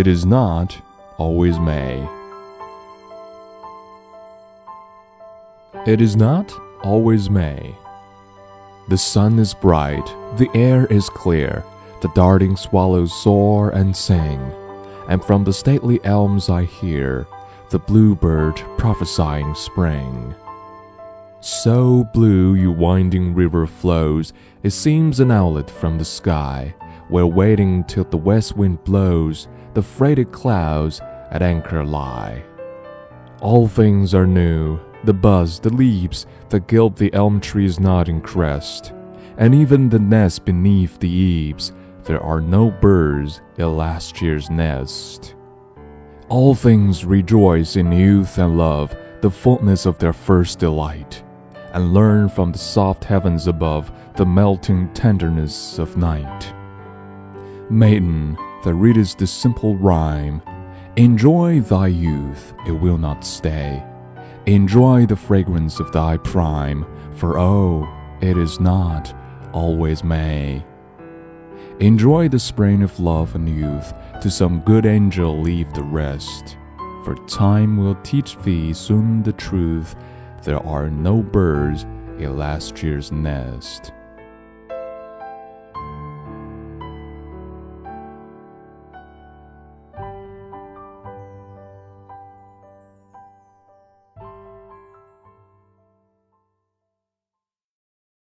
It is not always May. It is not always May. The sun is bright, the air is clear, the darting swallows soar and sing, and from the stately elms I hear the bluebird prophesying spring. So blue your winding river flows, it seems an outlet from the sky, where waiting till the west wind blows, the freighted clouds at anchor lie. All things are new, the buzz, the leaves that gild the elm tree's nodding crest, and even the nest beneath the eaves, there are no birds in last year's nest. All things rejoice in youth and love, the fullness of their first delight, and learn from the soft heavens above the melting tenderness of night. Maiden, that readest this simple rhyme, enjoy thy youth, it will not stay. Enjoy the fragrance of thy prime, for oh, it is not always May. Enjoy the spring of love and youth, to some good angel leave the rest. For time will teach thee soon the truth there are no birds in last year's nest.